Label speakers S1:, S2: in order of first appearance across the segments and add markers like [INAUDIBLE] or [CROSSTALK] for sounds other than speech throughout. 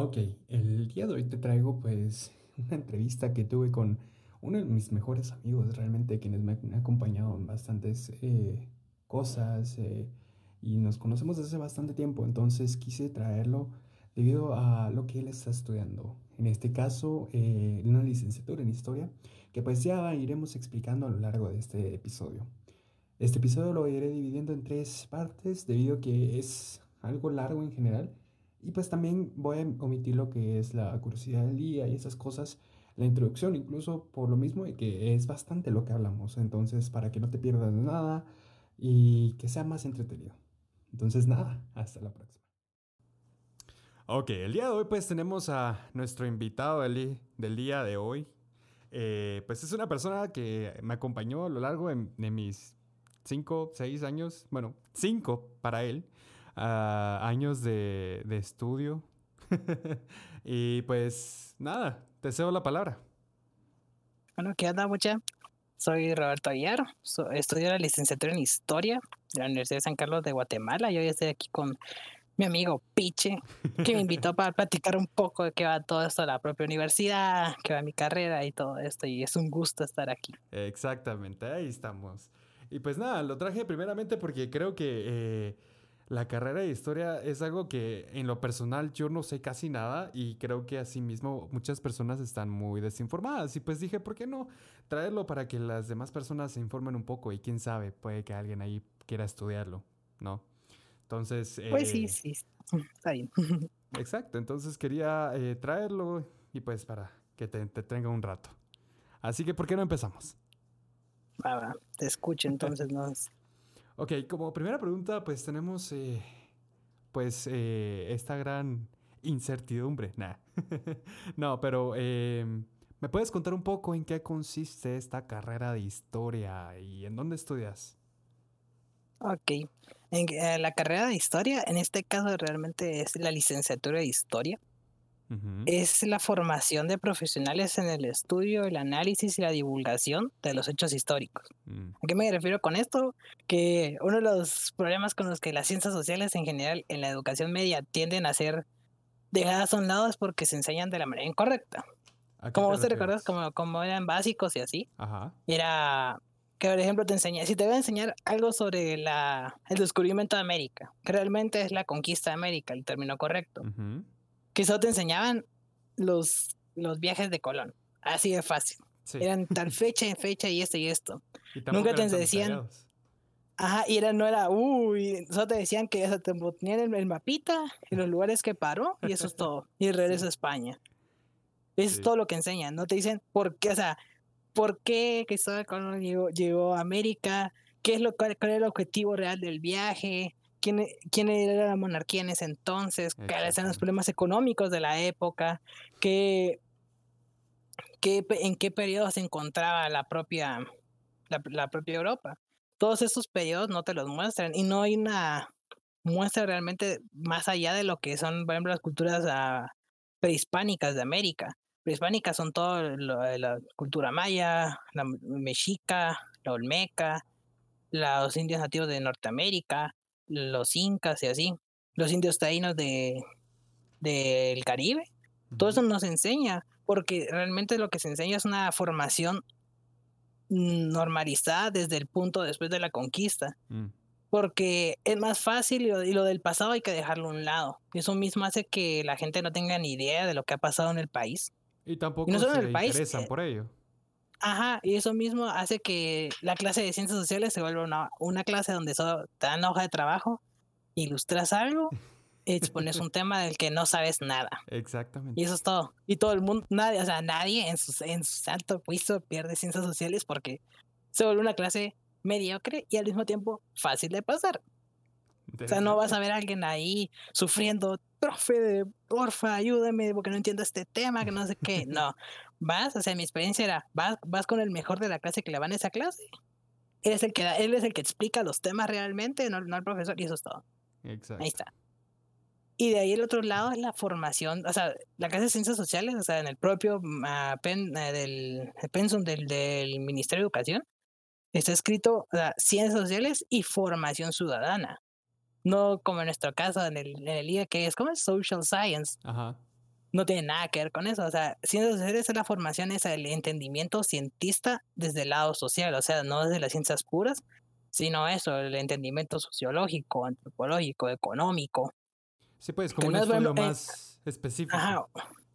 S1: Ok, el día de hoy te traigo pues una entrevista que tuve con uno de mis mejores amigos, realmente quienes me han acompañado en bastantes eh, cosas eh, y nos conocemos desde hace bastante tiempo, entonces quise traerlo debido a lo que él está estudiando. En este caso, eh, una licenciatura en historia, que pues ya iremos explicando a lo largo de este episodio. Este episodio lo iré dividiendo en tres partes debido a que es algo largo en general y pues también voy a omitir lo que es la curiosidad del día y esas cosas, la introducción incluso por lo mismo y que es bastante lo que hablamos. Entonces, para que no te pierdas nada y que sea más entretenido. Entonces, nada, hasta la próxima. Ok, el día de hoy pues tenemos a nuestro invitado del, del día de hoy. Eh, pues es una persona que me acompañó a lo largo de, de mis cinco, seis años, bueno, cinco para él, años de, estudio. [LAUGHS] y pues nada, te cedo la palabra.
S2: Bueno, ¿qué onda, mucha? Soy Roberto Aguiar, estudio la licenciatura en Historia de la Universidad de San Carlos de Guatemala. Yo hoy estoy aquí con mi amigo Piche, que me invitó para platicar un poco de qué va todo esto de la propia universidad, qué va mi carrera y todo esto. Y es un gusto estar aquí.
S1: Exactamente, ahí estamos. Y pues nada, lo traje primeramente porque creo que eh, la carrera de historia es algo que en lo personal yo no sé casi nada y creo que asimismo muchas personas están muy desinformadas y pues dije, ¿por qué no traerlo para que las demás personas se informen un poco y quién sabe, puede que alguien ahí quiera estudiarlo, ¿no? Entonces...
S2: pues sí, eh, sí, [LAUGHS] está bien. [LAUGHS]
S1: Exacto, entonces quería eh, traerlo y pues para que te, te tenga un rato. Así que, ¿por qué no empezamos?
S2: Ah, te escucho entonces, [LAUGHS] ¿no?
S1: Ok, como primera pregunta, pues tenemos eh, pues eh, esta gran incertidumbre. Nah. [LAUGHS] no, pero em, ¿me puedes contar un poco en qué consiste esta carrera de historia y en dónde estudias?
S2: Ok, en, eh, la carrera de historia, en este caso realmente es la licenciatura de historia. Es la formación de profesionales en el estudio, el análisis y la divulgación de los hechos históricos. Mm. ¿A qué me refiero con esto? Que uno de los problemas con los que las ciencias sociales en general en la educación media tienden a ser dejadas a un lado es porque se enseñan de la manera incorrecta. Como vos te recuerdas, como, como eran básicos y así, era que por ejemplo te enseña, si te voy a enseñar algo sobre la, el descubrimiento de América, que realmente es la conquista de América, el término correcto que solo te enseñaban los, los viajes de Colón. Así de fácil. Eran tal [LAUGHS] fecha en fecha y esto y esto. Nunca te decían. Ajá, y era, no era, uy, solo te decían que eso, te ponían el, mapita en los lugares que paró y eso es [LAUGHS] todo. Y regreso a España. Eso es todo lo que enseñan. No te dicen por qué, o sea, por qué Cristóbal Colón llegó, llegó a América, qué es lo, cuál, cuál era el objetivo real del viaje, quién, quién era la monarquía en ese entonces, cuáles eran los problemas económicos de la época, qué, qué, en qué periodo se encontraba la propia, la, propia Europa. Todos esos periodos no te los muestran y no hay una muestra realmente más allá de lo que son, por ejemplo, las culturas ah, prehispánicas de América. Prehispánicas son todo la cultura maya, la mexica, la olmeca, los indios nativos de Norteamérica, los incas y así, los indios taínos de, del Caribe. Todo eso nos enseña, porque realmente lo que se enseña es una formación normalizada desde el punto después de la conquista. Mm. Porque es más fácil y lo, del pasado hay que dejarlo a un lado. Eso mismo hace que la gente no tenga ni idea de lo que ha pasado en el país.
S1: Y tampoco no se interesan eh, por ello.
S2: Ajá, y eso mismo hace que la clase de ciencias sociales se vuelva una, una clase donde solo te dan hoja de trabajo, ilustras algo, [LAUGHS] expones un tema del que no sabes nada.
S1: Exactamente.
S2: Y eso es todo. Y todo el mundo, nadie, o sea, nadie en su, en su santo juicio pierde ciencias sociales porque se vuelve una clase mediocre y al mismo tiempo fácil de pasar. O sea, no vas a ver a alguien ahí sufriendo, profe, porfa, ayúdame porque no entiendo este tema, que no sé qué. [LAUGHS] No, vas, o sea, mi experiencia era, vas, vas con el mejor de la clase que le van a esa clase. Él es el que, él es el que explica los temas realmente, no, el profesor, y eso es todo. Exacto. Ahí está. Y de ahí el otro lado es la formación, o sea, la clase de ciencias sociales, o sea, en el propio uh, pen, uh, del pensum del, del, Ministerio de Educación, está escrito o sea, ciencias sociales y formación ciudadana. No como en nuestro caso en el, en el IA, que es como Social Science. Ajá no tiene nada que ver con eso. O sea, ciencias sociales es la formación, es el entendimiento cientista desde el lado social, o sea, no desde las ciencias puras, sino eso, el entendimiento sociológico, antropológico, económico.
S1: Sí, pues, como un estudio más específico.
S2: Ajá,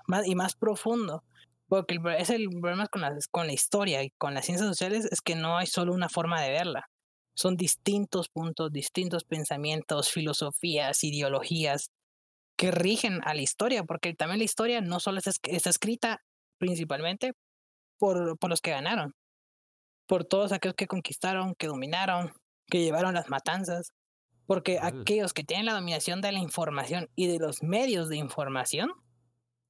S2: más, y más profundo. Porque es el problema con la, con la historia y con las ciencias sociales es que no hay solo una forma de verla. Son distintos puntos, distintos pensamientos, filosofías, ideologías que rigen a la historia, porque también la historia no solo está, escrita principalmente por, por los que ganaron, por todos aquellos que conquistaron, que dominaron, que llevaron las matanzas, porque aquellos que tienen la dominación de la información y de los medios de información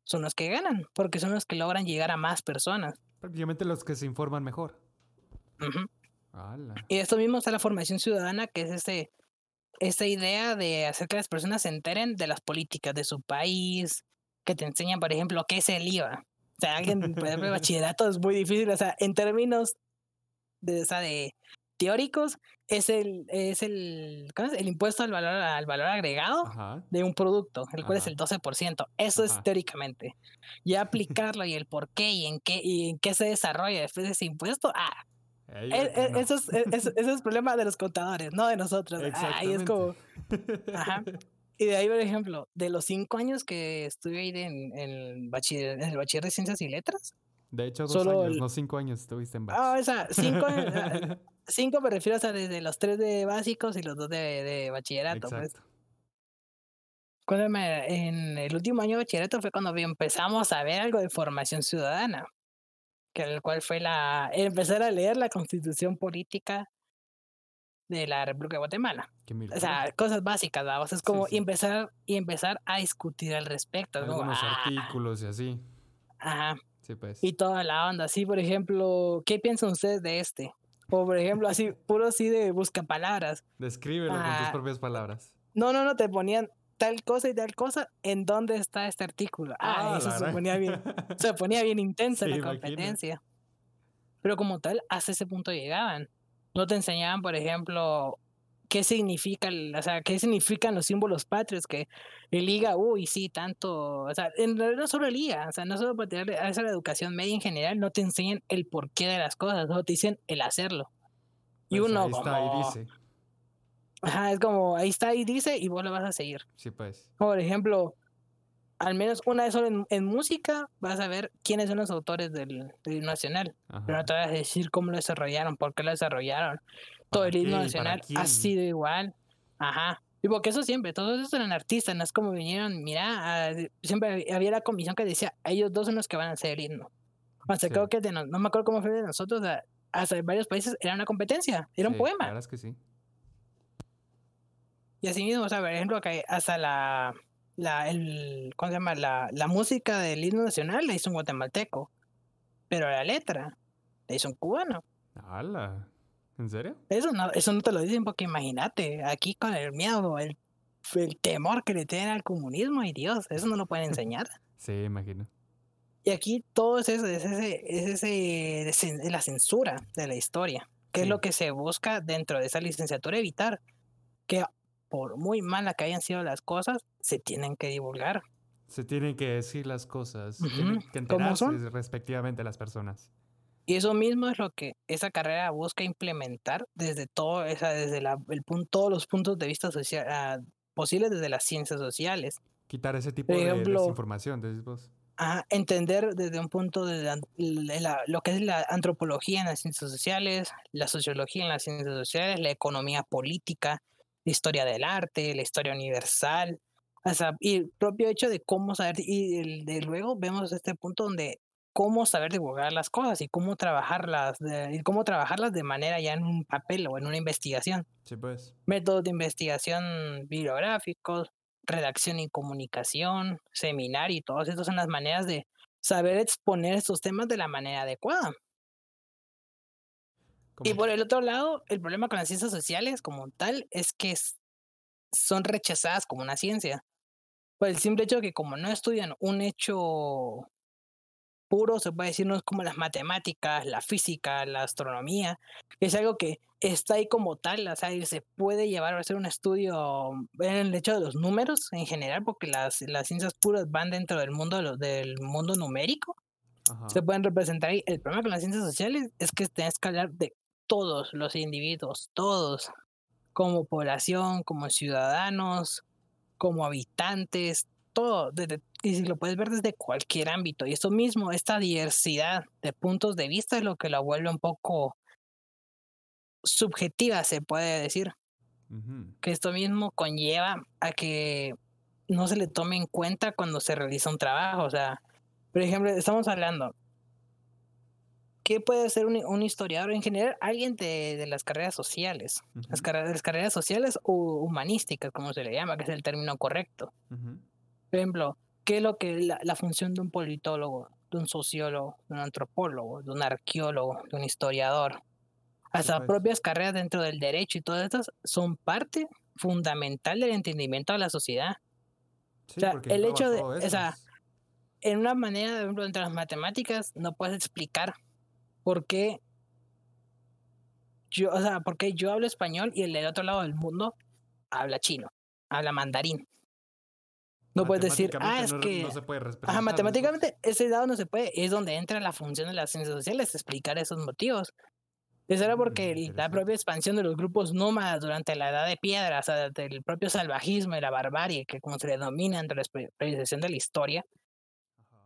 S2: son los que ganan, porque son los que logran llegar a más personas.
S1: Prácticamente los que se informan mejor.
S2: Y esto mismo está la formación ciudadana, que es este, esta idea de hacer que las personas se enteren de las políticas de su país, que te enseñan, por ejemplo, qué es el IVA. O sea, alguien, por ejemplo, [LAUGHS] bachillerato es muy difícil, o sea, en términos de, o sea, de teóricos, es el, es el, es? el impuesto al valor, al valor agregado de un producto, el cual es el 12%. Eso es teóricamente. Ya aplicarlo y el por qué y en qué, y en qué se desarrolla después de ese impuesto, ah, e, e, eso, es, eso, es, problema de los contadores, no de nosotros. Ahí es como. [LAUGHS] Ajá. Y de ahí, por ejemplo, de los cinco años que estuve ahí en, el, bachiller, en el bachiller de ciencias y letras.
S1: De hecho, dos años, no cinco años estuviste en
S2: bachiller. Ah, o sea, cinco, [LAUGHS] cinco me refiero a desde los tres de básicos y los dos de, de bachillerato. Pues. Cuando me, en el último año de bachillerato fue cuando empezamos a ver algo de formación ciudadana que el cual fue la empezar a leer la constitución política de la República de Guatemala. O sea, cosas básicas, ¿verdad? O sea, es como empezar y empezar a discutir al respecto.
S1: Algunos ah. artículos y así.
S2: Ajá.
S1: Sí, pues.
S2: Y toda la onda. Así, por ejemplo, ¿qué piensan ustedes de este? O, por ejemplo, así, puro así de busca palabras.
S1: Descríbelo con tus ah. propias palabras.
S2: No, no, no, te ponían tal cosa y tal cosa, ¿en dónde está este artículo? Ah, ah eso se ponía bien, [LAUGHS] se ponía bien intensa la competencia. Pero como tal, hasta ese punto llegaban. No te enseñaban, por ejemplo, qué significa, o sea, qué significan los símbolos patrios, que el liga, uy, sí, tanto, o sea, en realidad no solo el liga, o sea, no solo para tener esa educación media en general, no te enseñan el porqué de las cosas, no te dicen el hacerlo. Y pues uno está, dice. Ajá, es como, ahí está y dice y vos lo vas a seguir.
S1: Sí, pues.
S2: Por ejemplo, al menos una vez solo en, música vas a ver quiénes son los autores del, himno nacional. Pero no te vas a decir cómo lo desarrollaron, por qué lo desarrollaron. Todo el himno nacional ha sido igual. Ajá. Y porque eso siempre, todos esos eran artistas, no es como vinieron, mira, ah, siempre había la comisión que decía, ellos dos son los que van a hacer el himno. O sea, creo que no, me acuerdo cómo fue de nosotros, hasta en varios países era una competencia, era un poema.
S1: La es que sí.
S2: Y así mismo, o sea, por ejemplo, que hasta la, la, el, ¿cómo se llama? La, la música del himno nacional la hizo un guatemalteco, pero la letra la hizo un cubano.
S1: ¡Hala! ¿En serio?
S2: Eso no, eso no te lo dicen porque imagínate, aquí con el miedo, el, el temor que le tienen al comunismo, y Dios, eso no lo pueden [LAUGHS] enseñar.
S1: sí, imagino.
S2: Y aquí todo es eso, es ese, es ese, la censura de la historia, que es lo que se busca dentro de esa licenciatura evitar, que por muy malas que hayan sido las cosas, se tienen que divulgar.
S1: Se tienen que decir las cosas, tienen que enterarse respectivamente las personas.
S2: Y eso mismo es lo que esa carrera busca implementar desde todo, esa, desde la, el punto, todos los puntos de vista social, ah, posibles desde las ciencias sociales.
S1: Quitar ese tipo de desinformación, decís vos.
S2: entender desde un punto de lo que es la antropología en las ciencias sociales, la sociología en las ciencias sociales, la economía política, la historia del arte, la historia universal, o sea, y el propio hecho de cómo saber, y de, luego vemos este punto donde cómo saber divulgar las cosas y cómo trabajarlas, de, y cómo trabajarlas de manera ya en un papel o en una investigación.
S1: Sí, pues.
S2: Métodos de investigación bibliográficos, redacción y comunicación, seminario y todas estas son las maneras de saber exponer estos temas de la manera adecuada. Y por el otro lado, el problema con las ciencias sociales como tal es que son rechazadas como una ciencia. Por el simple hecho de que como no estudian un hecho puro, se puede decir, no es como las matemáticas, la física, la astronomía, es algo que está ahí como tal, o sea, se puede llevar a hacer un estudio en el hecho de los números en general, porque las, las ciencias puras van dentro del mundo, del mundo numérico, se pueden representar ahí. El problema con las ciencias sociales es que tienes que hablar de todos los individuos, todos, como población, como ciudadanos, como habitantes, todo, y si lo puedes ver desde cualquier ámbito. Y esto mismo, esta diversidad de puntos de vista es lo que la vuelve un poco subjetiva, se puede decir. Que esto mismo conlleva a que no se le tome en cuenta cuando se realiza un trabajo. O sea, por ejemplo, estamos hablando, ¿qué puede ser un, historiador en general? Alguien de, las carreras sociales, las, carreras sociales o humanísticas, como se le llama, que es el término correcto. Por ejemplo, ¿qué es lo que la, la función de un politólogo, de un sociólogo, de un antropólogo, de un arqueólogo, de un historiador? Hasta las propias carreras dentro del derecho y todas estas son parte fundamental del entendimiento de la sociedad. o sea, el hecho de, o sea, en una manera, por ejemplo, entre las matemáticas, no puedes explicar por qué yo, o sea, por qué yo hablo español y el del otro lado del mundo habla chino, habla mandarín. No puedes decir, ah, es que. No se puede Ajá, matemáticamente ese lado no se puede. Es donde entra la función de las ciencias sociales, explicar esos motivos. Eso era porque mm, la propia expansión de los grupos nómadas durante la edad de piedra, o sea, del propio salvajismo y la barbarie, que como se denomina entre la periodización de la historia,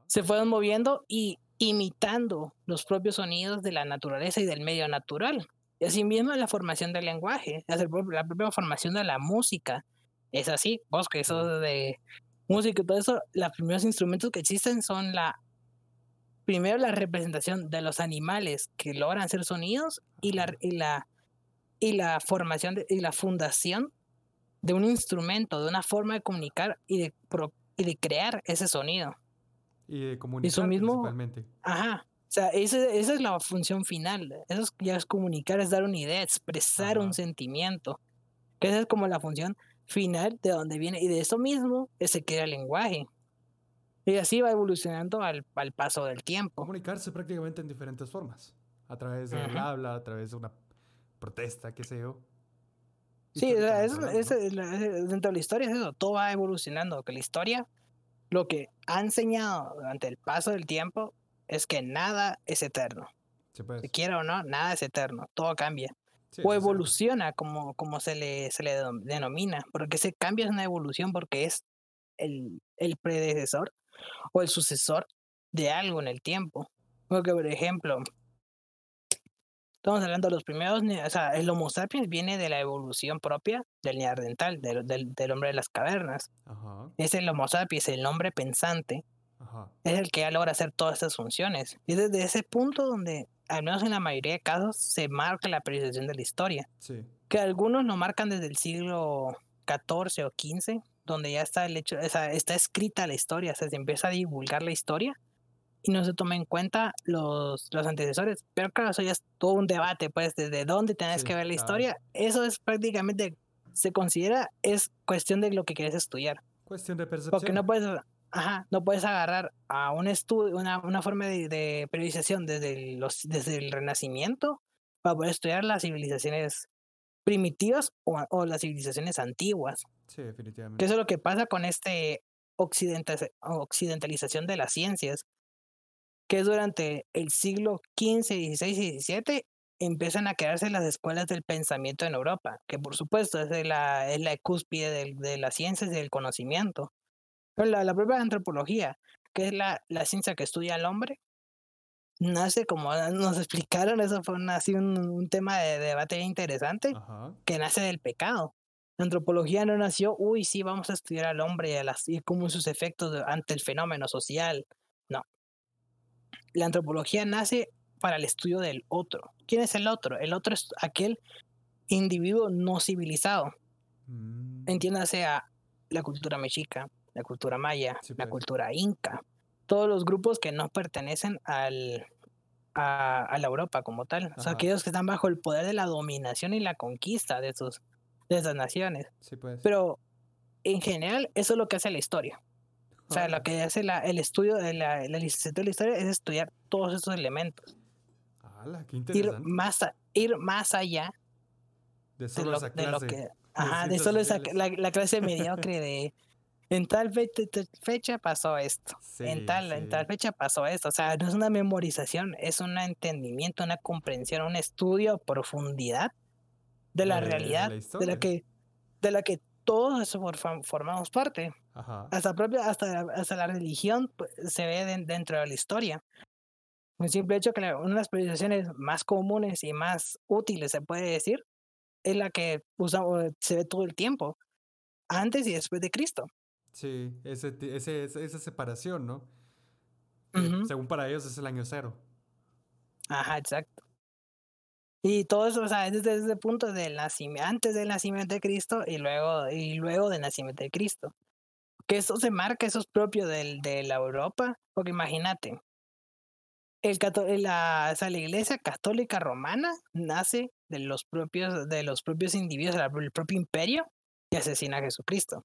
S2: se fueron moviendo y imitando los propios sonidos de la naturaleza y del medio natural. Y así mismo la formación del lenguaje, la propia formación de la música. Es así, vos que eso de música y todo eso, los primeros instrumentos que existen son la, primero la representación de los animales que logran hacer sonidos y la, y la, y la formación y la fundación de un instrumento, de una forma de comunicar y de, y de crear ese sonido.
S1: Y de comunicar mismo, principalmente.
S2: Ajá. O sea, esa, esa es la función final. Eso ya es comunicar, es dar una idea, expresar un sentimiento. Que esa es como la función final de donde viene. Y de eso mismo se crea el lenguaje. Y así va evolucionando al, al paso del tiempo.
S1: Comunicarse prácticamente en diferentes formas. A través del habla, a través de una protesta, qué sé yo.
S2: Sí, eso, dentro de la historia es eso, todo va evolucionando, que la historia lo que ha enseñado durante el paso del tiempo es que nada es eterno. Si quiera o no, nada es eterno, todo cambia. o evoluciona, como, como se, le, se le denomina, porque ese cambio es una evolución porque es el, el predecesor o el sucesor de algo en el tiempo. Porque, por ejemplo, Estamos hablando de los primeros, o sea, el Homo sapiens viene de la evolución propia del neandertal, del, del, hombre de las cavernas. Es el Homo sapiens, el hombre pensante. Es el que ya logra hacer todas estas funciones. Y desde ese punto donde, al menos en la mayoría de casos, se marca la periodización de la historia. Que algunos lo marcan desde el siglo XIV o XV, donde ya está el hecho, o sea, está escrita la historia, o sea, se empieza a divulgar la historia y no se toma en cuenta los, los antecesores. Pero claro, eso ya es todo un debate, pues, desde dónde tenés que ver la historia. Eso es prácticamente, se considera, es cuestión de lo que quieres estudiar.
S1: Cuestión de percepción.
S2: Porque no puedes, ajá, no puedes agarrar a un estudio, una, una forma de, periodización desde, los, desde el Renacimiento para poder estudiar las civilizaciones primitivas o, o las civilizaciones antiguas.
S1: Sí, definitivamente.
S2: Que eso es lo que pasa con este occidentalización de las ciencias que es durante el siglo XV, XVI y XVII empiezan a crearse las escuelas del pensamiento en Europa, que por supuesto es la, es la cúspide de, las ciencias y del conocimiento. Pero la, propia antropología, que es la, la ciencia que estudia al hombre, nace como nos explicaron, eso fue así un, tema de, debate interesante, que nace del pecado. La antropología no nació, uy, sí, vamos a estudiar al hombre y, a las, y cómo sus efectos ante el fenómeno social. No, la antropología nace para el estudio del otro. ¿Quién es el otro? El otro es aquel individuo no civilizado. Mm. Entiéndase a la cultura mexica, la cultura maya, la pues. cultura inca, todos los grupos que no pertenecen al, a, la Europa como tal. O sea, aquellos que están bajo el poder de la dominación y la conquista de, esos, de esas naciones.
S1: Pues.
S2: Pero en general, eso es lo que hace la historia. O sea, lo que hace la, el estudio de la, la licenciatura de la historia es estudiar todos estos elementos.
S1: ¡Hala, qué interesante!
S2: Ir más, ir más allá
S1: de, solo lo, esa clase,
S2: que. Ajá, de, solo esa, la, la, clase mediocre de. En tal fecha, pasó esto. en, tal, en tal fecha pasó esto. O sea, no es una memorización, es un entendimiento, una comprensión, un estudio profundidad de la realidad de la que de la que todos formamos parte. Hasta, propia, hasta, hasta la religión pues, se ve dentro de la historia. Un simple hecho que una de las priorizaciones más comunes y más útiles, se puede decir, es la que usamos, se ve todo el tiempo, antes y después de Cristo.
S1: Sí, ese, ese, esa separación, ¿no? Según para ellos es el año cero.
S2: Ajá, exacto. Y todo eso, o sea, desde ese punto del nacimiento, antes del nacimiento de Cristo y luego, y luego del nacimiento de Cristo. Que eso se marca, eso es propio del, de la Europa, porque imagínate, el, la, o la iglesia católica romana nace de los propios, de los propios individuos del propio imperio y asesina a Jesucristo.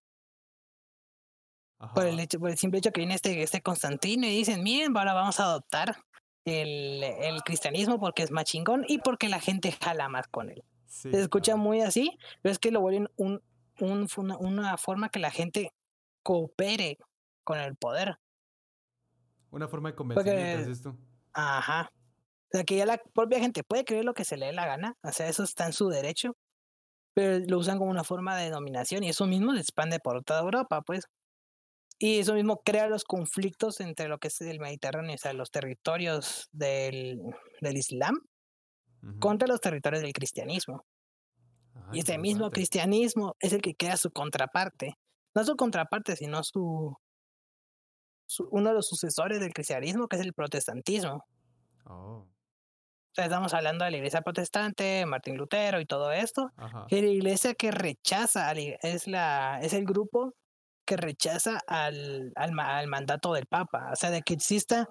S2: Por el, hecho, por el simple hecho que viene este, este Constantino y dicen, miren, ahora vamos a adoptar el, el, cristianismo porque es más chingón y porque la gente jala más con él. Se escucha muy así, pero es que lo vuelven un, un, una, forma que la gente coopere con el poder.
S1: Una forma de convencimiento, ¿es esto?
S2: Ajá. O sea, que ya la propia gente puede creer lo que se le dé la gana, o sea, eso está en su derecho, pero lo usan como una forma de dominación y eso mismo se expande por toda Europa, pues. Y eso mismo crea los conflictos entre lo que es el Mediterráneo, o sea, los territorios del, del Islam contra los territorios del cristianismo. Ah, y ese mismo cristianismo es el que crea su contraparte. No su contraparte, sino su, uno de los sucesores del cristianismo, que es el protestantismo. Oh. O sea, estamos hablando de la iglesia protestante, Martín Lutero y todo esto. Y la iglesia que rechaza, es, la, es el grupo que rechaza al, al, mandato del Papa, o sea, de que exista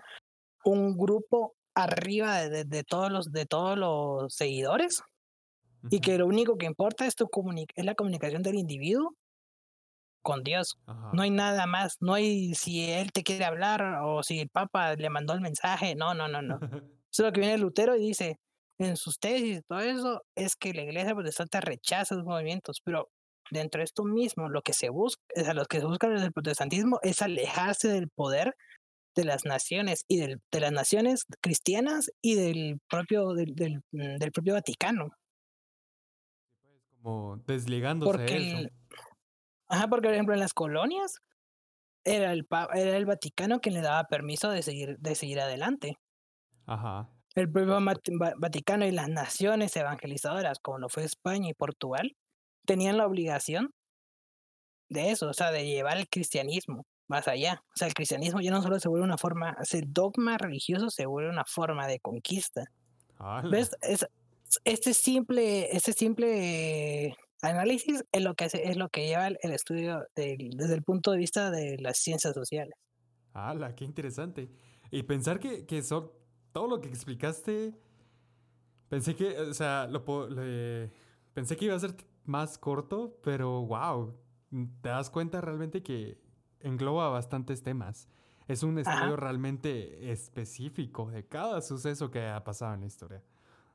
S2: un grupo arriba de, de, todos, los, de todos los seguidores y que lo único que importa es, tu es la comunicación del individuo con Dios. No hay nada más, no hay si él te quiere hablar o si el Papa le mandó el mensaje, no, no, no, no. [LAUGHS] eso es lo que viene Lutero y dice en sus tesis y todo eso es que la iglesia protestante rechaza los movimientos, pero dentro de esto mismo, lo que se busca, o sea, lo que se busca desde el protestantismo es alejarse del poder de las naciones y del, de las naciones cristianas y del propio, del, del, mm, del propio Vaticano.
S1: Pues, como desligándose
S2: porque
S1: eso.
S2: Ajá, porque por ejemplo en las colonias era el, era el Vaticano quien le daba permiso de seguir, de seguir adelante.
S1: Ajá.
S2: El propio Vaticano y las naciones evangelizadoras, como lo fue España y Portugal, tenían la obligación de eso, o sea, de llevar el cristianismo más allá. O sea, el cristianismo ya no solo se vuelve una forma, ese dogma religioso se vuelve una forma de conquista. ¿Ves? Es, este simple, este simple análisis es lo que es lo que lleva el, estudio desde el punto de vista de las ciencias sociales.
S1: ¡Hala! ¡Qué interesante! Y pensar que, que son, todo lo que explicaste, pensé que, o sea, lo, pensé que iba a ser más corto, pero wow, te das cuenta realmente que engloba bastantes temas. Es un estudio realmente específico de cada suceso que ha pasado en la historia.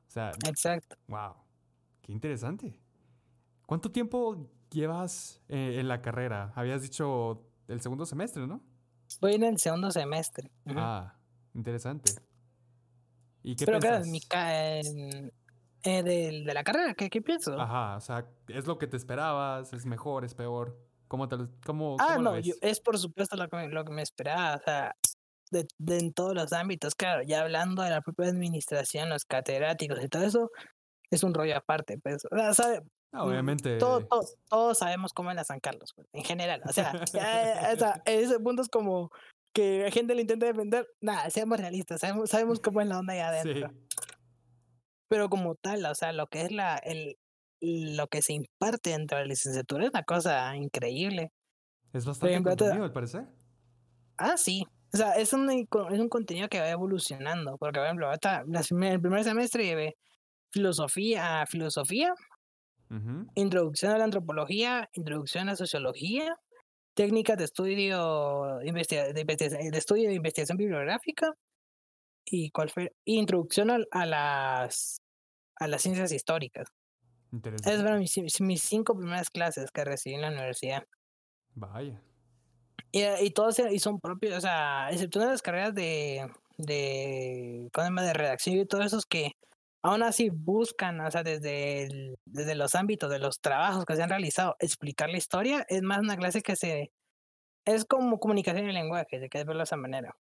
S1: O sea,
S2: exacto.
S1: Wow, qué interesante. ¿Cuánto tiempo llevas eh, en la carrera? Habías dicho el segundo semestre, ¿no?
S2: Voy en el segundo semestre.
S1: Ah, interesante. ¿Y qué
S2: Pero claro, mi, eh, de, de, la carrera, ¿qué, ¿qué, pienso?
S1: Ajá, o sea, ¿es lo que te esperabas? ¿Es mejor? ¿Es peor? ¿Cómo te cómo,
S2: Ah, no, es por supuesto lo que, lo que me esperaba, o sea, de, de, en todos los ámbitos, claro, ya hablando de la propia administración, los catedráticos y todo eso, es un rollo aparte, pues, o sea, ¿sabe?
S1: Mm, obviamente.
S2: Todos, todos, sabemos cómo es la San Carlos, pues, en general, o sea, sea, [LAUGHS] ese punto es como que la gente le intenta defender, nada, seamos realistas, sabemos, sabemos cómo es la onda allá adentro. Sí. Pero como tal, o sea, lo que es la, el, lo que se imparte dentro de la licenciatura es una cosa increíble.
S1: Es bastante ejemplo, contenido, al parecer.
S2: Ah, sí. O sea, es un, es un contenido que va evolucionando. Porque, por ejemplo, hasta el primer semestre llevé filosofía, filosofía, introducción a la antropología, introducción a la sociología, técnicas de estudio, de, de estudio de investigación bibliográfica y cuál fue introducción a, las a las ciencias históricas. Esas fueron mis, mis, cinco primeras clases que recibí en la universidad.
S1: Vaya.
S2: Y, y todos y son propios, o sea, excepto las carreras de, de, de redacción y todos esos que aún así buscan, o sea, desde, desde los ámbitos de los trabajos que se han realizado, explicar la historia, es más una clase que se... Es como comunicación y lenguaje, se queda verlo de esa manera.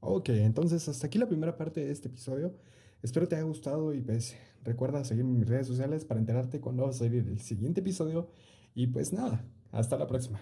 S1: Ok, entonces hasta aquí la primera parte de este episodio. Espero te haya gustado y pues recuerda seguirme en mis redes sociales para enterarte cuando va a salir el siguiente episodio. Y pues nada, hasta la próxima.